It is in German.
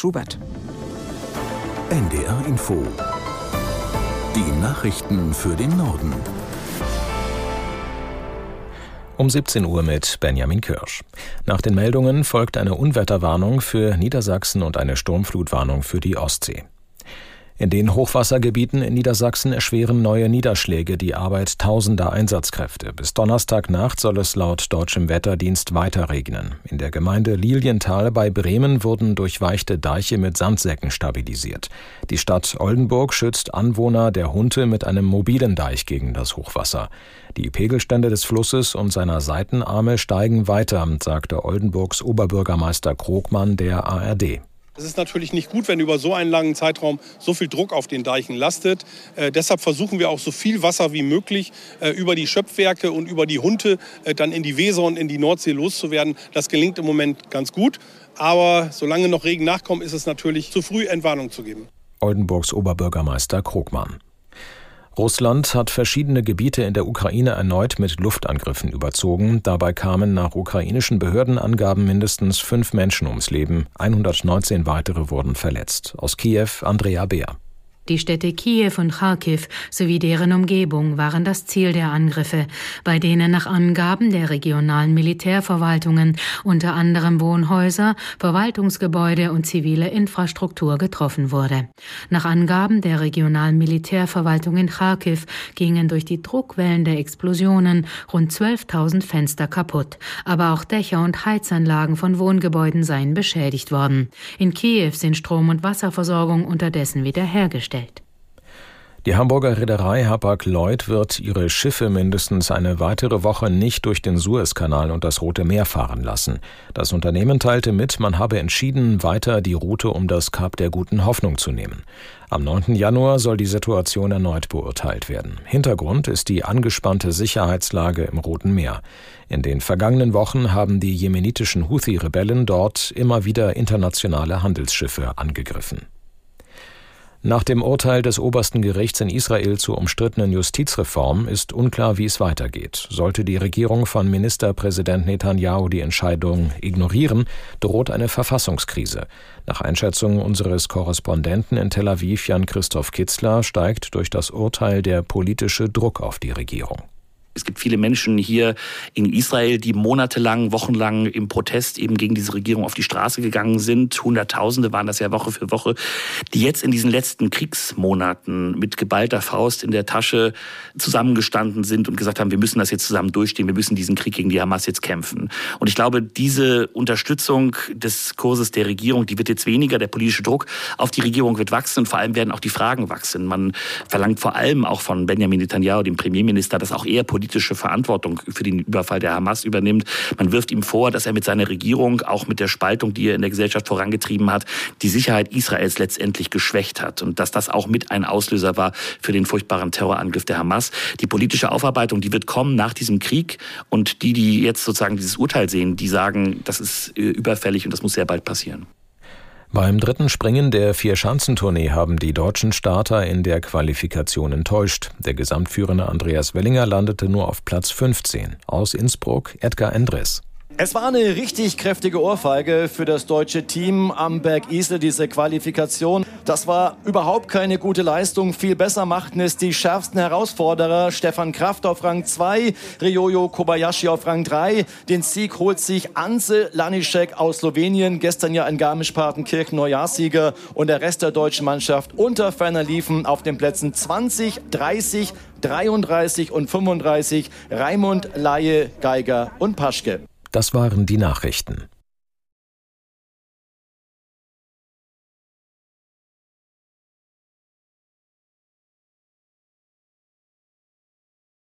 Schubert. NDR Info. Die Nachrichten für den Norden. Um 17 Uhr mit Benjamin Kirsch. Nach den Meldungen folgt eine Unwetterwarnung für Niedersachsen und eine Sturmflutwarnung für die Ostsee. In den Hochwassergebieten in Niedersachsen erschweren neue Niederschläge die Arbeit tausender Einsatzkräfte. Bis Donnerstagnacht soll es laut deutschem Wetterdienst weiter regnen. In der Gemeinde Lilienthal bei Bremen wurden durchweichte Deiche mit Sandsäcken stabilisiert. Die Stadt Oldenburg schützt Anwohner der Hunte mit einem mobilen Deich gegen das Hochwasser. Die Pegelstände des Flusses und seiner Seitenarme steigen weiter, sagte Oldenburgs Oberbürgermeister Krogmann der ARD. Es ist natürlich nicht gut, wenn über so einen langen Zeitraum so viel Druck auf den Deichen lastet. Äh, deshalb versuchen wir auch so viel Wasser wie möglich äh, über die Schöpfwerke und über die Hunte äh, dann in die Weser und in die Nordsee loszuwerden. Das gelingt im Moment ganz gut. Aber solange noch Regen nachkommt, ist es natürlich zu früh, Entwarnung zu geben. Oldenburgs Oberbürgermeister Krogmann. Russland hat verschiedene Gebiete in der Ukraine erneut mit Luftangriffen überzogen. Dabei kamen nach ukrainischen Behördenangaben mindestens fünf Menschen ums Leben. 119 weitere wurden verletzt. Aus Kiew Andrea Beer. Die Städte Kiew und Kharkiv sowie deren Umgebung waren das Ziel der Angriffe, bei denen nach Angaben der regionalen Militärverwaltungen unter anderem Wohnhäuser, Verwaltungsgebäude und zivile Infrastruktur getroffen wurde. Nach Angaben der regionalen Militärverwaltung in Kharkiv gingen durch die Druckwellen der Explosionen rund 12.000 Fenster kaputt, aber auch Dächer und Heizanlagen von Wohngebäuden seien beschädigt worden. In Kiew sind Strom- und Wasserversorgung unterdessen wiederhergestellt. Die Hamburger Reederei Hapag-Lloyd wird ihre Schiffe mindestens eine weitere Woche nicht durch den Suezkanal und das Rote Meer fahren lassen. Das Unternehmen teilte mit, man habe entschieden, weiter die Route um das Kap der Guten Hoffnung zu nehmen. Am 9. Januar soll die Situation erneut beurteilt werden. Hintergrund ist die angespannte Sicherheitslage im Roten Meer. In den vergangenen Wochen haben die jemenitischen Houthi-Rebellen dort immer wieder internationale Handelsschiffe angegriffen. Nach dem Urteil des obersten Gerichts in Israel zur umstrittenen Justizreform ist unklar, wie es weitergeht. Sollte die Regierung von Ministerpräsident Netanyahu die Entscheidung ignorieren, droht eine Verfassungskrise. Nach Einschätzung unseres Korrespondenten in Tel Aviv, Jan-Christoph Kitzler, steigt durch das Urteil der politische Druck auf die Regierung. Es gibt viele Menschen hier in Israel, die monatelang, wochenlang im Protest eben gegen diese Regierung auf die Straße gegangen sind. Hunderttausende waren das ja Woche für Woche, die jetzt in diesen letzten Kriegsmonaten mit geballter Faust in der Tasche zusammengestanden sind und gesagt haben, wir müssen das jetzt zusammen durchstehen, wir müssen diesen Krieg gegen die Hamas jetzt kämpfen. Und ich glaube, diese Unterstützung des Kurses der Regierung, die wird jetzt weniger, der politische Druck auf die Regierung wird wachsen und vor allem werden auch die Fragen wachsen. Man verlangt vor allem auch von Benjamin Netanyahu, dem Premierminister, dass auch er politische Verantwortung für den Überfall der Hamas übernimmt. Man wirft ihm vor, dass er mit seiner Regierung, auch mit der Spaltung, die er in der Gesellschaft vorangetrieben hat, die Sicherheit Israels letztendlich geschwächt hat und dass das auch mit ein Auslöser war für den furchtbaren Terrorangriff der Hamas. Die politische Aufarbeitung, die wird kommen nach diesem Krieg und die, die jetzt sozusagen dieses Urteil sehen, die sagen, das ist äh, überfällig und das muss sehr bald passieren. Beim dritten Springen der Vier-Schanzentournee haben die deutschen Starter in der Qualifikation enttäuscht. Der Gesamtführende Andreas Wellinger landete nur auf Platz 15. Aus Innsbruck Edgar Endres. Es war eine richtig kräftige Ohrfeige für das deutsche Team am Berg Isle, diese Qualifikation. Das war überhaupt keine gute Leistung. Viel besser machten es die schärfsten Herausforderer. Stefan Kraft auf Rang 2, Ryoyo Kobayashi auf Rang 3. Den Sieg holt sich Anse Lanišek aus Slowenien, gestern ja in Garmisch-Partenkirchen Neujahrssieger. Und der Rest der deutschen Mannschaft unter ferner liefen auf den Plätzen 20, 30, 33 und 35 Raimund, Laie, Geiger und Paschke. Das waren die Nachrichten.